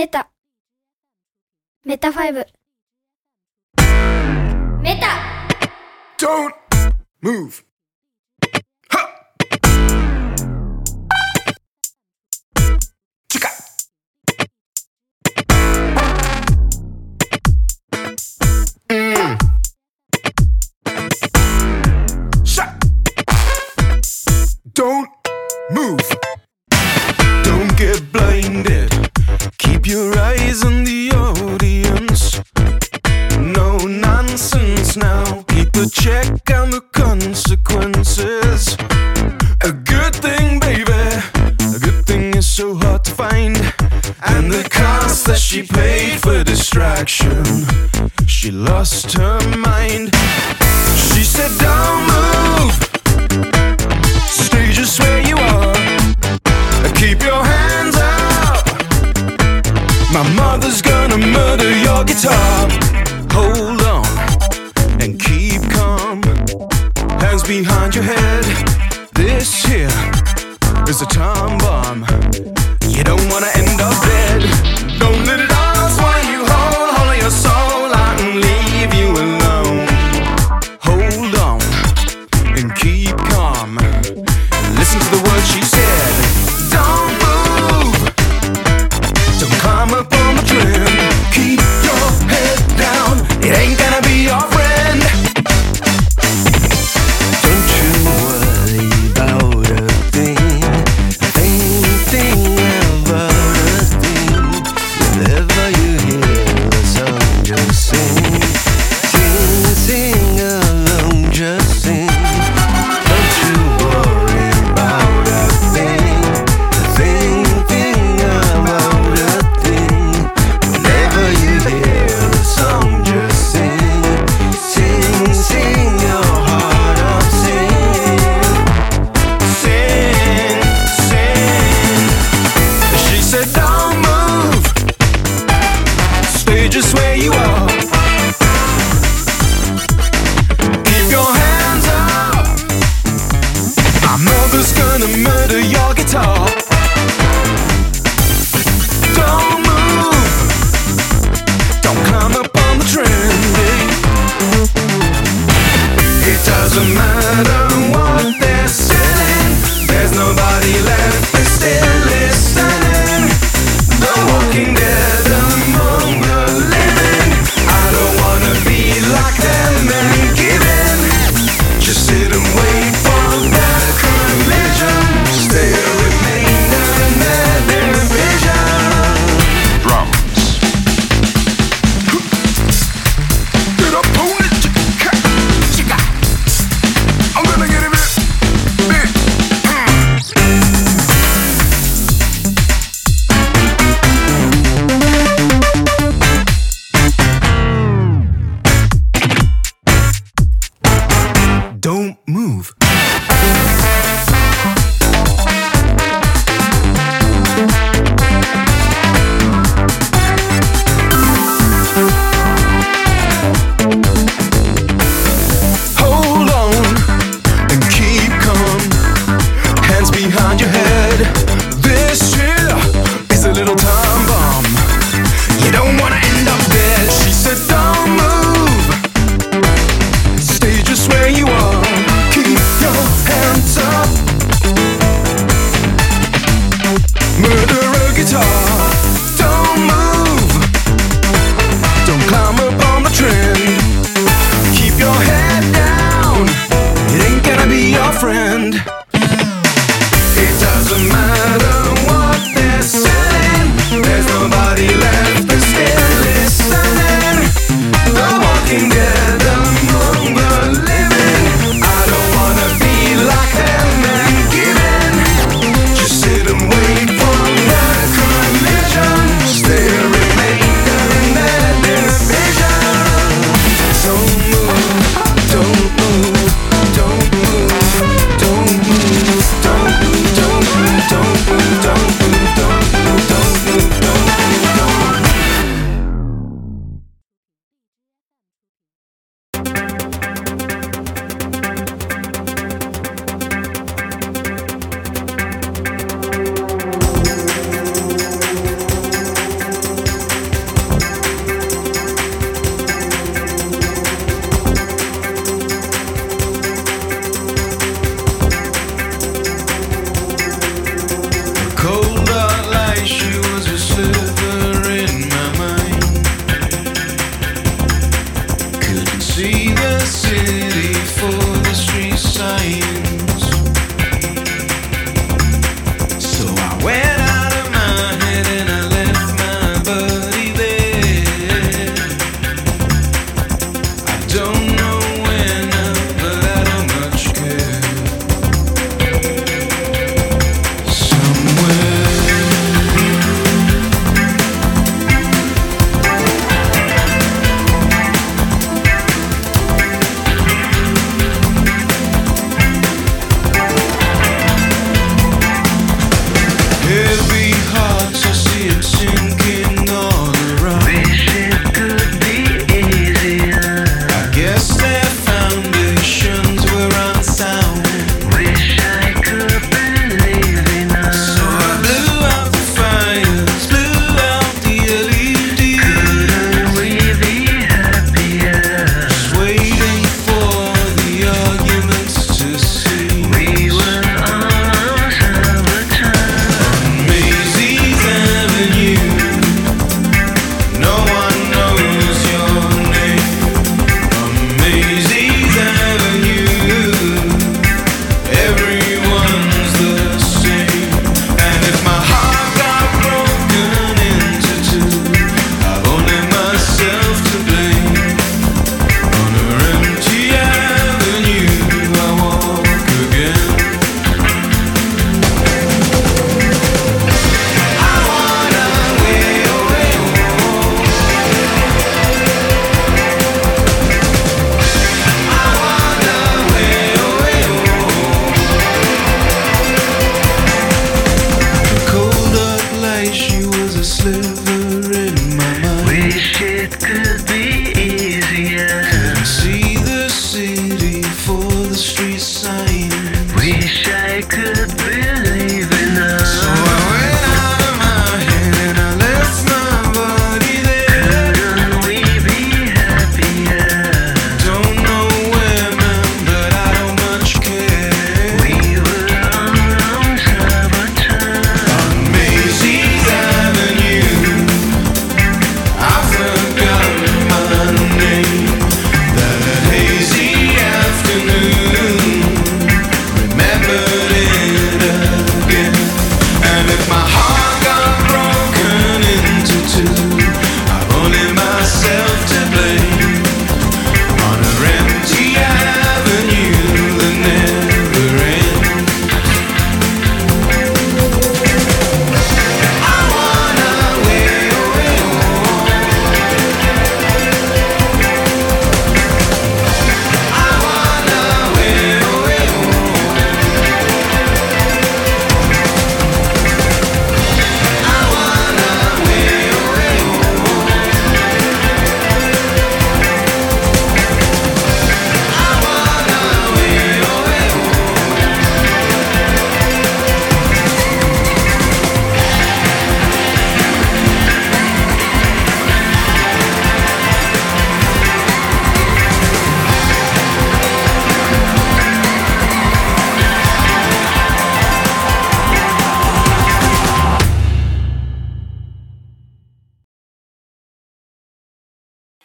メタ。メタファイブ。メタ。Don't move.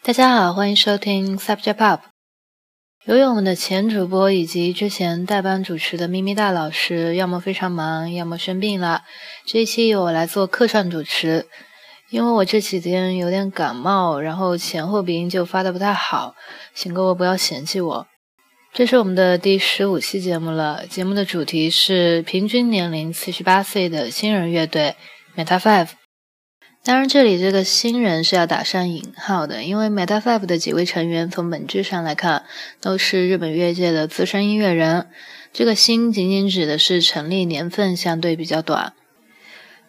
大家好，欢迎收听 Subject Pop。由于我们的前主播以及之前代班主持的咪咪大老师，要么非常忙，要么生病了，这一期由我来做客串主持。因为我这几天有点感冒，然后前后鼻音就发的不太好，请各位不要嫌弃我。这是我们的第十五期节目了，节目的主题是平均年龄四十八岁的新人乐队 Meta Five。当然，这里这个新人是要打上引号的，因为 Meta Five 的几位成员从本质上来看都是日本乐界的资深音乐人。这个新仅仅指的是成立年份相对比较短。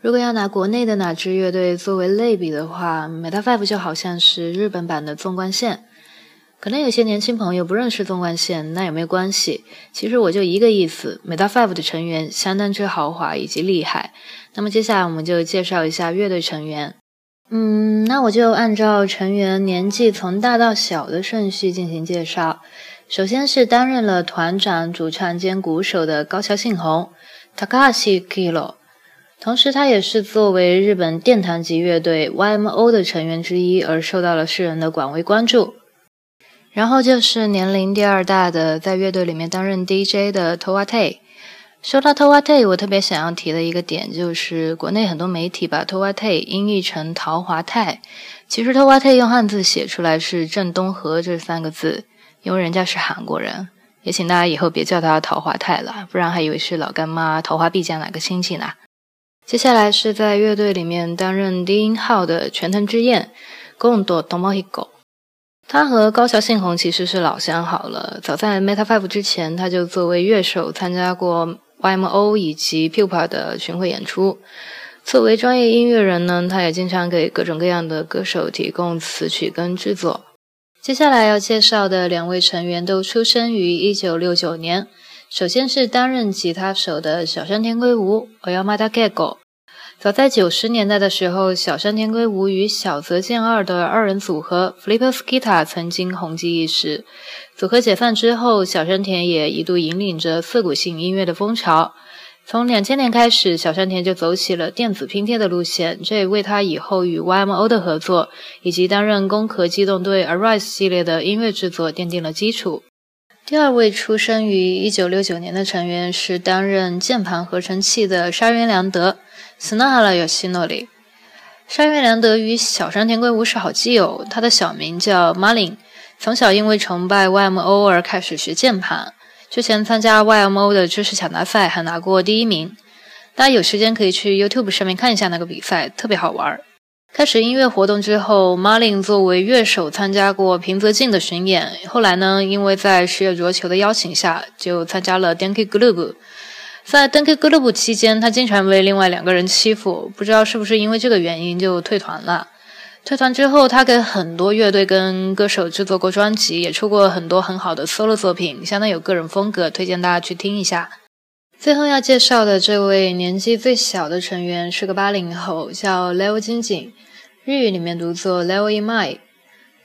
如果要拿国内的哪支乐队作为类比的话，Meta Five 就好像是日本版的纵贯线。可能有些年轻朋友不认识纵贯线，那也没关系。其实我就一个意思，Meta Five 的成员相当之豪华以及厉害。那么接下来我们就介绍一下乐队成员。嗯，那我就按照成员年纪从大到小的顺序进行介绍。首先是担任了团长、主唱兼鼓手的高桥幸宏 （Takashi Kiro），同时他也是作为日本殿堂级乐队 YMO 的成员之一而受到了世人的广为关注。然后就是年龄第二大的，在乐队里面担任 DJ 的 Towate。说到 Towate，我特别想要提的一个点就是，国内很多媒体把 Towate 音译成桃华泰，其实 Towate 用汉字写出来是郑东和这三个字，因为人家是韩国人。也请大家以后别叫他桃华泰了，不然还以为是老干妈桃花碧江哪个亲戚呢。接下来是在乐队里面担任低音号的全藤之彦 Gondo Tomohiko。他和高桥幸宏其实是老相好了。早在 Meta Five 之前，他就作为乐手参加过 YMO 以及 Pupa 的巡回演出。作为专业音乐人呢，他也经常给各种各样的歌手提供词曲跟制作。接下来要介绍的两位成员都出生于1969年。首先是担任吉他手的小山田圭吾 （Oyamada Kego）。早在九十年代的时候，小山田圭吾与小泽健二的二人组合 Flipper's Gita 曾经红极一时。组合解散之后，小山田也一度引领着涩谷性音乐的风潮。从两千年开始，小山田就走起了电子拼贴的路线，这也为他以后与 YMO 的合作以及担任攻壳机动队 Arise 系列的音乐制作奠定了基础。第二位出生于一九六九年的成员是担任键盘合成器的沙原良德 （Snahara Yoshinori）。沙原良德与小山田圭吾是好基友，他的小名叫 Marlin。从小因为崇拜 YMO 而开始学键盘，之前参加 YMO 的知识抢答赛还拿过第一名。大家有时间可以去 YouTube 上面看一下那个比赛，特别好玩。开始音乐活动之后，Marlin 作为乐手参加过平泽静的巡演。后来呢，因为在石野卓球的邀请下，就参加了 Denki Group。在登 K 俱乐部期间，他经常被另外两个人欺负，不知道是不是因为这个原因就退团了。退团之后，他给很多乐队跟歌手制作过专辑，也出过很多很好的 solo 作品，相当有个人风格，推荐大家去听一下。最后要介绍的这位年纪最小的成员是个八零后，叫 Leo 金井，日语里面读作 Leo Imai。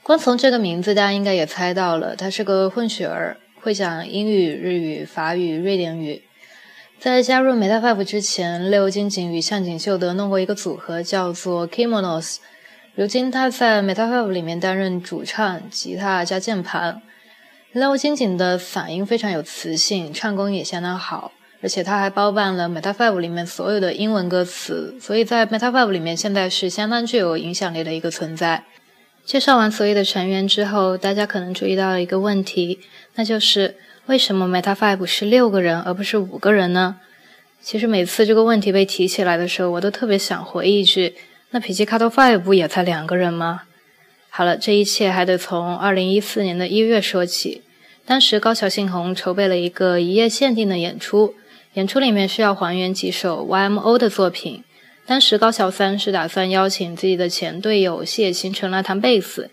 光从这个名字，大家应该也猜到了，他是个混血儿，会讲英语、日语、法语、瑞典语。在加入 Meta Five 之前，Leo 金井与向井秀德弄过一个组合，叫做 Kimonos。如今他在 Meta Five 里面担任主唱、吉他加键盘。Leo 金井的嗓音非常有磁性，唱功也相当好，而且他还包办了 Meta Five 里面所有的英文歌词，所以在 Meta Five 里面现在是相当具有影响力的一个存在。介绍完所有的成员之后，大家可能注意到了一个问题，那就是为什么 Meta Five 是六个人而不是五个人呢？其实每次这个问题被提起来的时候，我都特别想回一句。那皮奇卡托 Five 不也才两个人吗？好了，这一切还得从二零一四年的一月说起。当时高桥幸宏筹备了一个一夜限定的演出，演出里面需要还原几首 YMO 的作品。当时高桥三是打算邀请自己的前队友谢野新成来弹贝斯，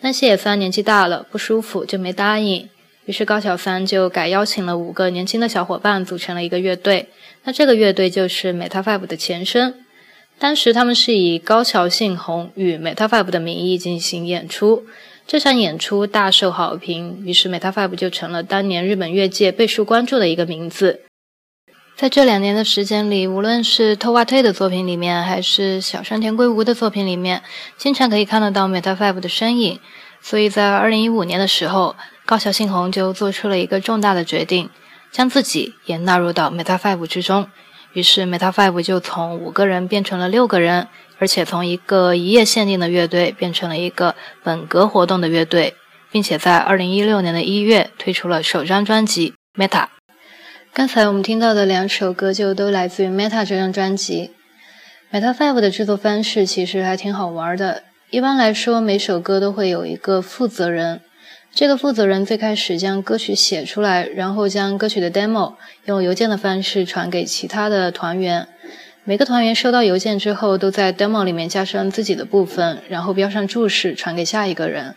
但谢野三年纪大了不舒服就没答应。于是高桥三就改邀请了五个年轻的小伙伴组成了一个乐队。那这个乐队就是 Meta Five 的前身。当时他们是以高桥幸宏与 Meta Five 的名义进行演出，这场演出大受好评，于是 Meta Five 就成了当年日本乐界备受关注的一个名字。在这两年的时间里，无论是 TOWA 的作品里面，还是小山田圭吾的作品里面，经常可以看得到 Meta Five 的身影。所以在2015年的时候，高桥幸宏就做出了一个重大的决定，将自己也纳入到 Meta Five 之中。于是，Meta Five 就从五个人变成了六个人，而且从一个一夜限定的乐队变成了一个本格活动的乐队，并且在二零一六年的一月推出了首张专辑《Meta》。刚才我们听到的两首歌就都来自于《Meta》这张专辑。Meta Five 的制作方式其实还挺好玩的。一般来说，每首歌都会有一个负责人。这个负责人最开始将歌曲写出来，然后将歌曲的 demo 用邮件的方式传给其他的团员。每个团员收到邮件之后，都在 demo 里面加上自己的部分，然后标上注释，传给下一个人。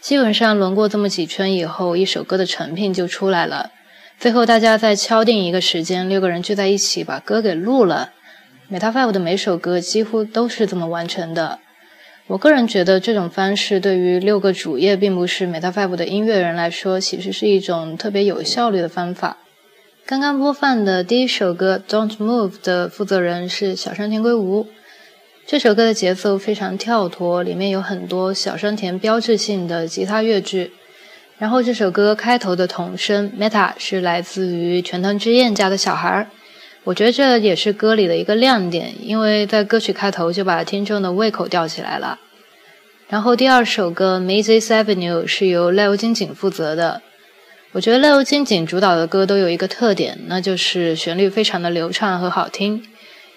基本上轮过这么几圈以后，一首歌的成品就出来了。最后大家再敲定一个时间，六个人聚在一起把歌给录了。Meta Five 的每首歌几乎都是这么完成的。我个人觉得这种方式对于六个主业并不是 Meta Five 的音乐人来说，其实是一种特别有效率的方法。刚刚播放的第一首歌《Don't Move》的负责人是小山田圭吾。这首歌的节奏非常跳脱，里面有很多小山田标志性的吉他乐句。然后这首歌开头的童声 Meta 是来自于全藤之彦家的小孩儿。我觉得这也是歌里的一个亮点，因为在歌曲开头就把听众的胃口吊起来了。然后第二首歌《Mazes Avenue》是由赖由金井负责的。我觉得赖由金井主导的歌都有一个特点，那就是旋律非常的流畅和好听，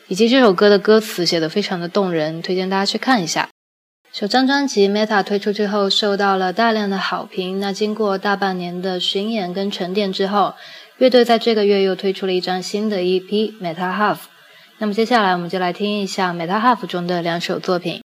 以及这首歌的歌词写得非常的动人，推荐大家去看一下。首张专辑《Meta》推出之后，受到了大量的好评。那经过大半年的巡演跟沉淀之后，乐队在这个月又推出了一张新的 EP《Meta Half》，那么接下来我们就来听一下《Meta Half》中的两首作品。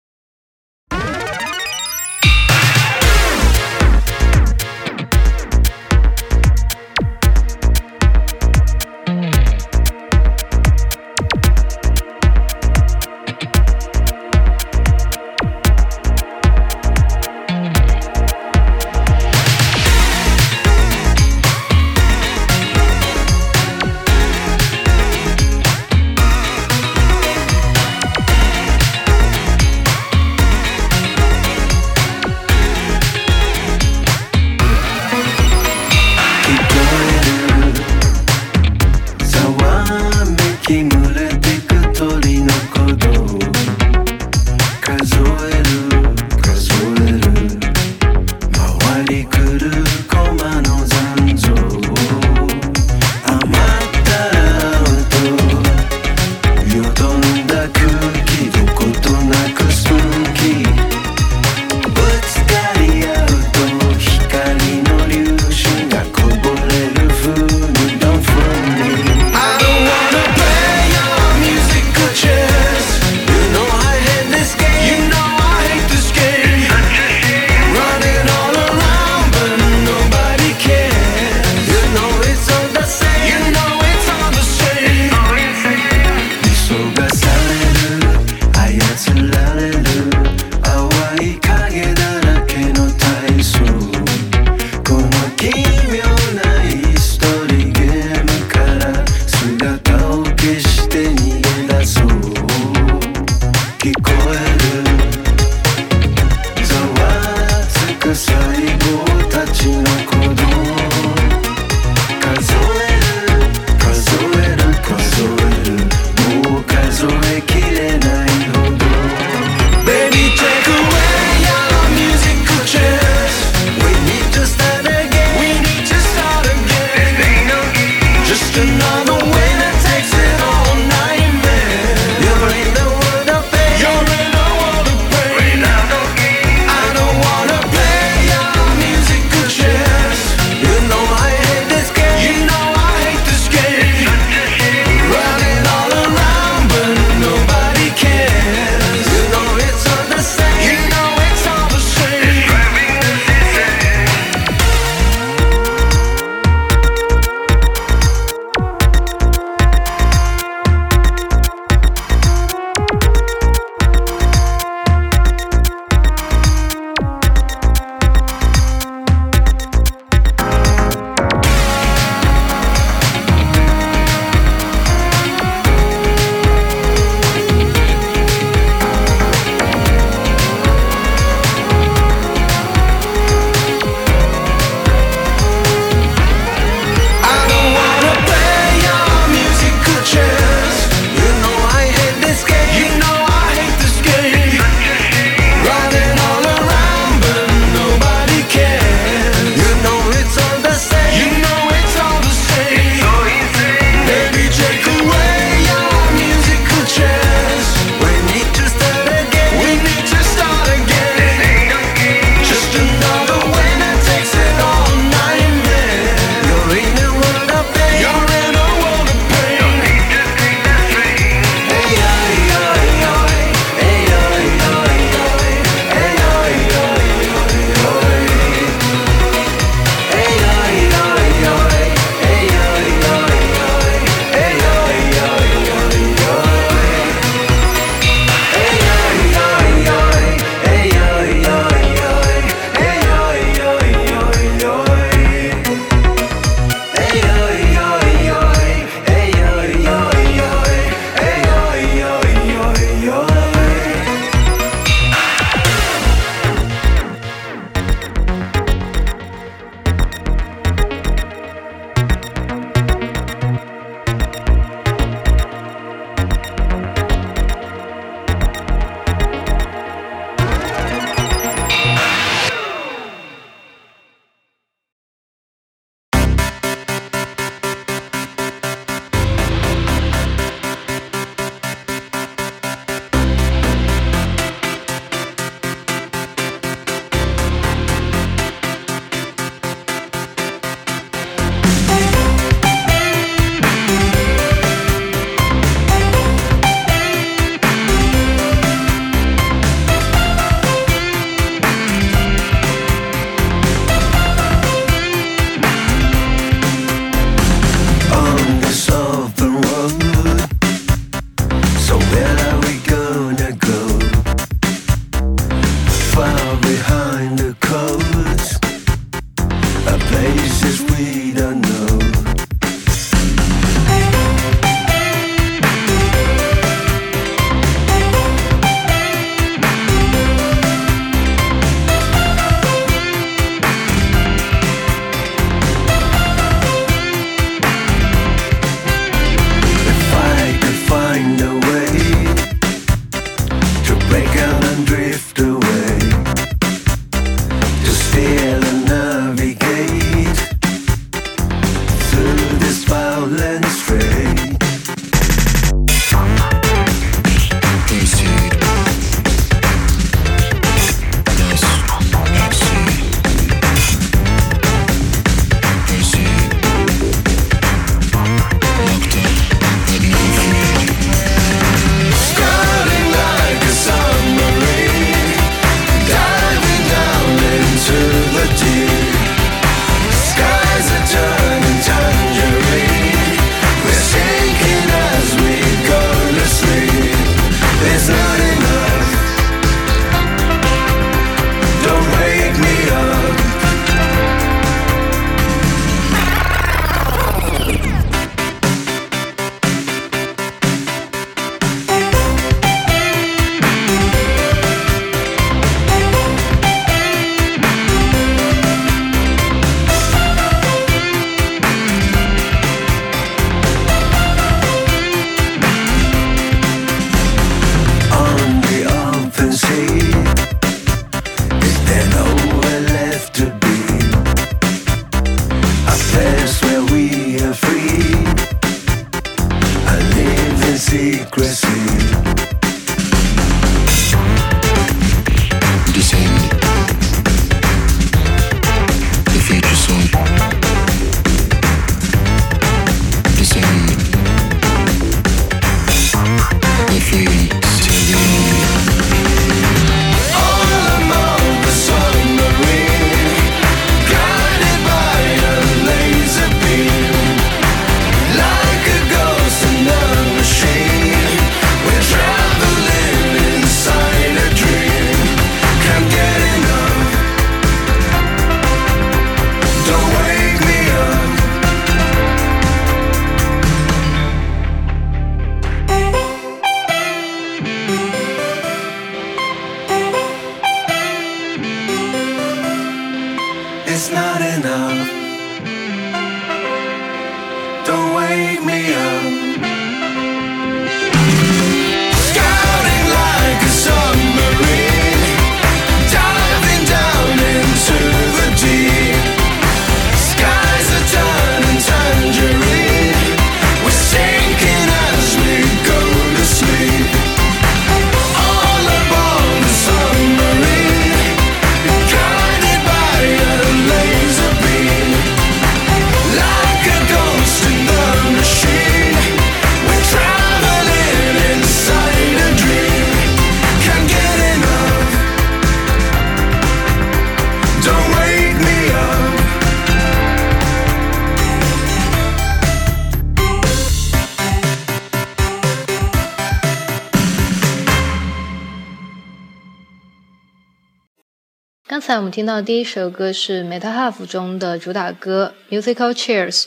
刚才我们听到第一首歌是 Meta Half 中的主打歌《Musical Chairs》，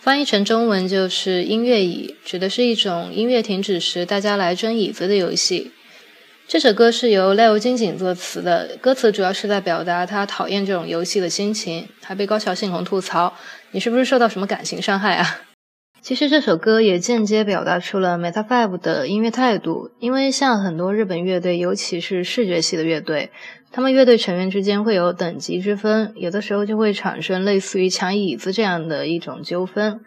翻译成中文就是音乐椅，指的是一种音乐停止时大家来争椅子的游戏。这首歌是由 Leo 金井作词的，歌词主要是在表达他讨厌这种游戏的心情，还被高桥幸宏吐槽：“你是不是受到什么感情伤害啊？”其实这首歌也间接表达出了 Meta Five 的音乐态度，因为像很多日本乐队，尤其是视觉系的乐队，他们乐队成员之间会有等级之分，有的时候就会产生类似于抢椅子这样的一种纠纷。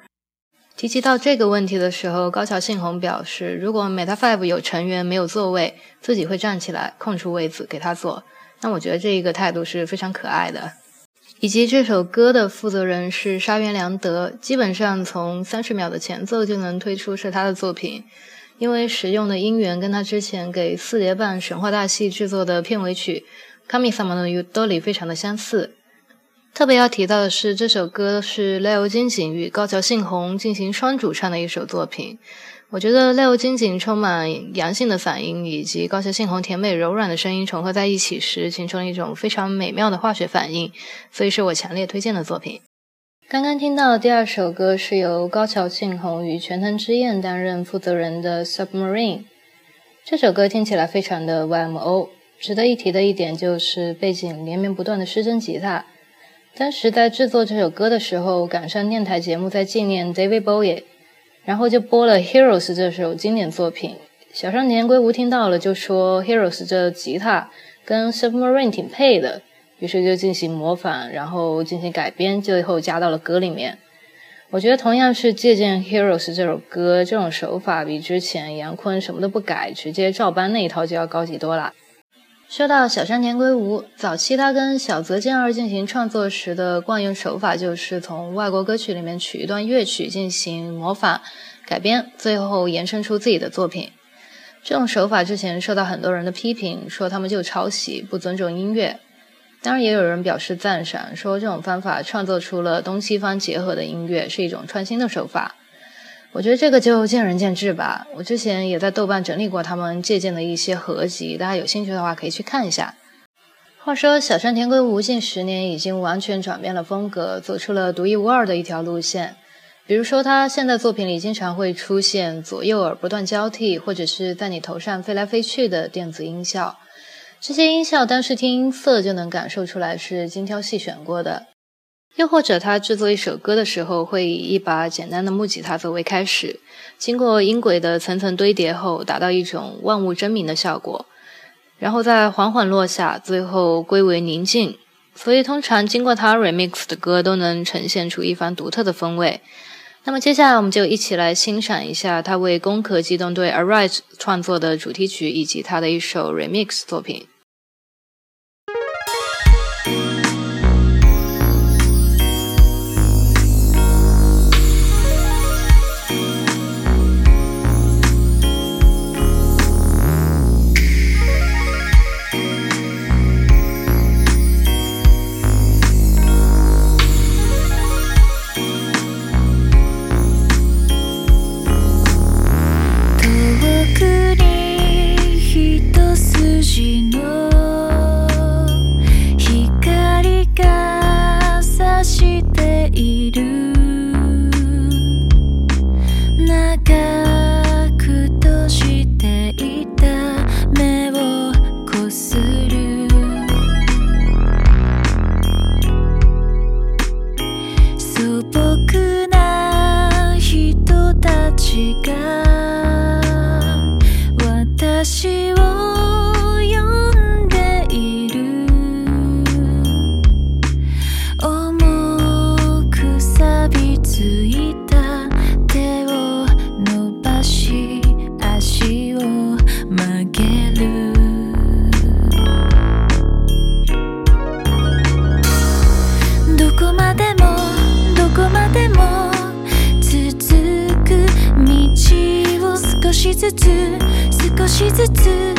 提及到这个问题的时候，高桥幸宏表示，如果 Meta Five 有成员没有座位，自己会站起来空出位子给他坐。那我觉得这一个态度是非常可爱的。以及这首歌的负责人是沙原良德，基本上从三十秒的前奏就能推出是他的作品，因为使用的音源跟他之前给四叠半神话大戏制作的片尾曲《Kami-sama no Udori》非常的相似。特别要提到的是，这首歌是 Leo 金井与高桥幸宏进行双主唱的一首作品。我觉得 Leo 金井充满阳性的嗓音，以及高桥幸宏甜美柔软的声音重合在一起时，形成了一种非常美妙的化学反应，所以是我强烈推荐的作品。刚刚听到的第二首歌是由高桥幸宏与全藤之彦担任负责人的《Submarine》。这首歌听起来非常的 YMO。值得一提的一点就是背景连绵不断的失真吉他。当时在制作这首歌的时候，赶上电台节目在纪念 David Bowie，然后就播了《Heroes》这首经典作品。小山田圭吾听到了就说，《Heroes》这吉他跟《Submarine》挺配的，于是就进行模仿，然后进行改编，最后加到了歌里面。我觉得同样是借鉴《Heroes》这首歌，这种手法比之前杨坤什么都不改，直接照搬那一套就要高级多了。说到小山田圭吾，早期他跟小泽健二进行创作时的惯用手法，就是从外国歌曲里面取一段乐曲进行模仿、改编，最后延伸出自己的作品。这种手法之前受到很多人的批评，说他们就抄袭、不尊重音乐。当然，也有人表示赞赏，说这种方法创作出了东西方结合的音乐，是一种创新的手法。我觉得这个就见仁见智吧。我之前也在豆瓣整理过他们借鉴的一些合集，大家有兴趣的话可以去看一下。话说，小山田圭吾近十年已经完全转变了风格，走出了独一无二的一条路线。比如说，他现在作品里经常会出现左右耳不断交替，或者是在你头上飞来飞去的电子音效。这些音效单是听音色就能感受出来是精挑细选过的。又或者他制作一首歌的时候，会以一把简单的木吉他作为开始，经过音轨的层层堆叠后，达到一种万物争鸣的效果，然后再缓缓落下，最后归为宁静。所以通常经过他 remix 的歌都能呈现出一番独特的风味。那么接下来我们就一起来欣赏一下他为《攻壳机动队 Arise》创作的主题曲，以及他的一首 remix 作品。少しずつ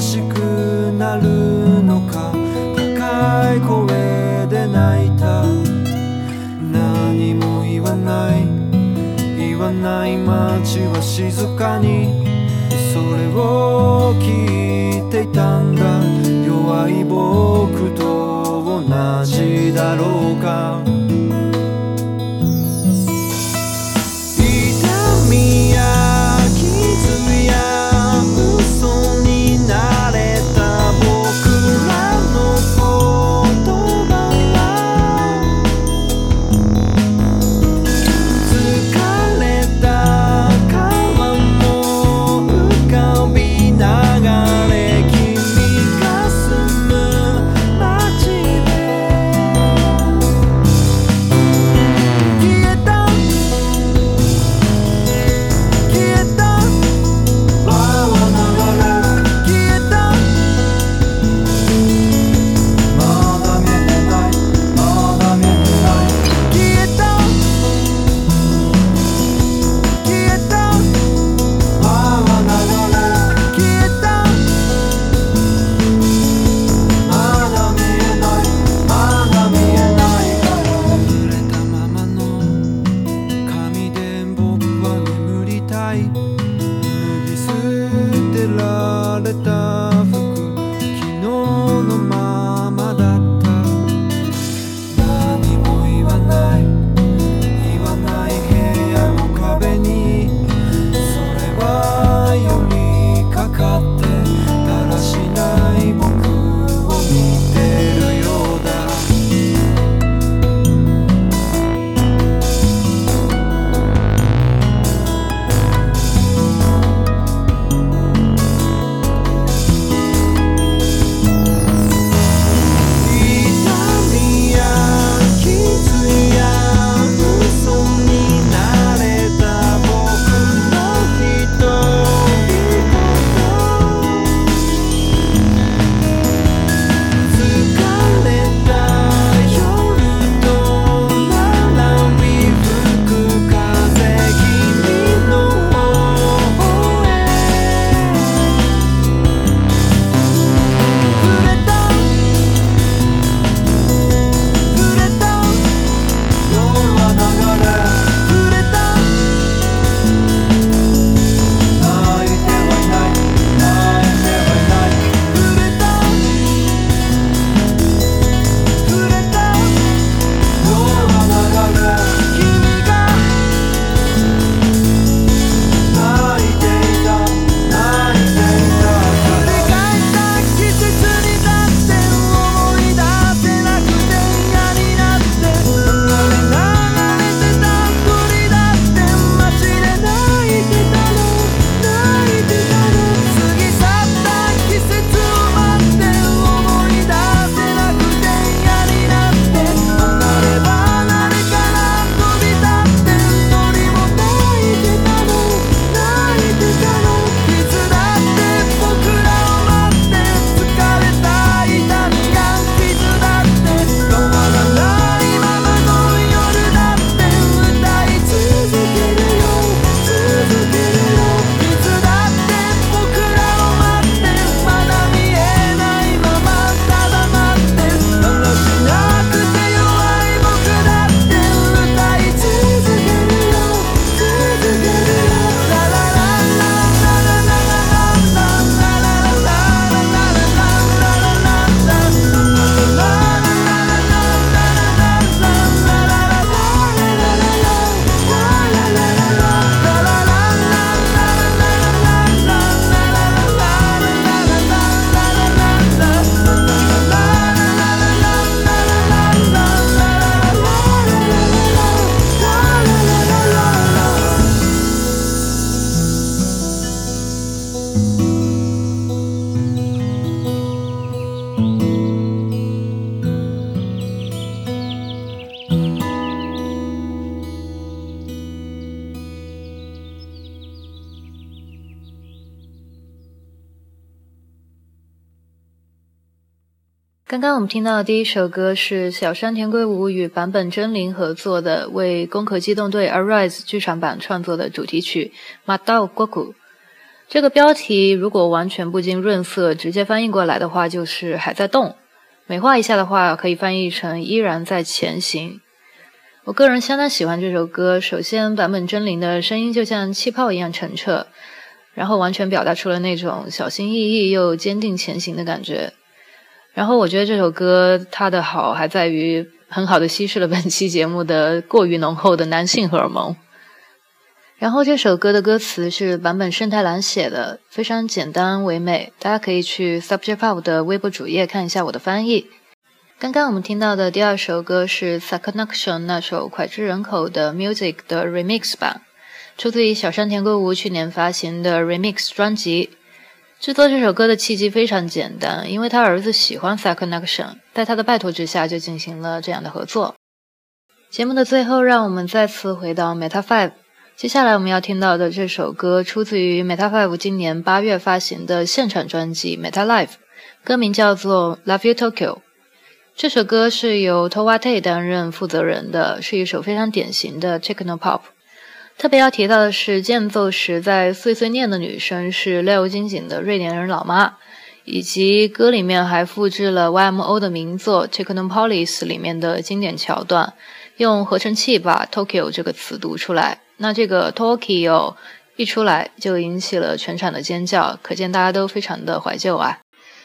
しくなるのか？高い声で泣いた。何も言わない。言わない街は静かに。それを聞いていたんだ。弱い僕と同じだろうか？the dawn. 刚刚我们听到的第一首歌是小山田圭吾与坂本真绫合作的为《攻壳机动队 Arise》剧场版创作的主题曲《Mado Goku》。这个标题如果完全不经润色直接翻译过来的话，就是“还在动”。美化一下的话，可以翻译成“依然在前行”。我个人相当喜欢这首歌。首先，坂本真绫的声音就像气泡一样澄澈，然后完全表达出了那种小心翼翼又坚定前行的感觉。然后，我觉得这首歌它的好还在于很好的稀释了本期节目的过于浓厚的男性荷尔蒙。然后，这首歌的歌词是坂本慎太郎写的，非常简单唯美。大家可以去 Subject Pop 的微博主页看一下我的翻译。刚刚我们听到的第二首歌是 Sakonaktion 那首脍炙人口的 Music 的 Remix 版，出自于小山田圭吾去年发行的 Remix 专辑。制作这首歌的契机非常简单，因为他儿子喜欢 Sakonaktion，在他的拜托之下就进行了这样的合作。节目的最后，让我们再次回到 Meta Five。接下来我们要听到的这首歌出自于 Meta Five 今年八月发行的现场专辑 Meta Live，歌名叫做 Love You Tokyo。这首歌是由 Towate 担任负责人的，是一首非常典型的 techno pop。特别要提到的是，间奏时在碎碎念的女生是 Leo 金井的瑞典人老妈，以及歌里面还复制了 YMO 的名作《Technopolis》里面的经典桥段，用合成器把 Tokyo 这个词读出来。那这个 Tokyo 一出来就引起了全场的尖叫，可见大家都非常的怀旧啊。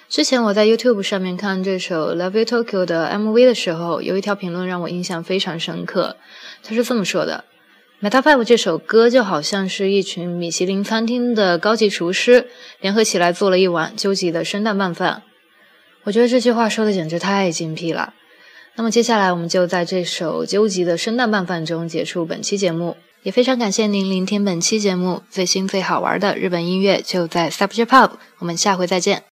之前我在 YouTube 上面看这首《Love You Tokyo》的 MV 的时候，有一条评论让我印象非常深刻。他是这么说的：“Meta Five 这首歌就好像是一群米其林餐厅的高级厨师联合起来做了一碗究极的生蛋拌饭。”我觉得这句话说的简直太精辟了。那么接下来我们就在这首究极的生蛋拌饭中结束本期节目，也非常感谢您聆听本期节目。最新最好玩的日本音乐就在 Subject Pop，我们下回再见。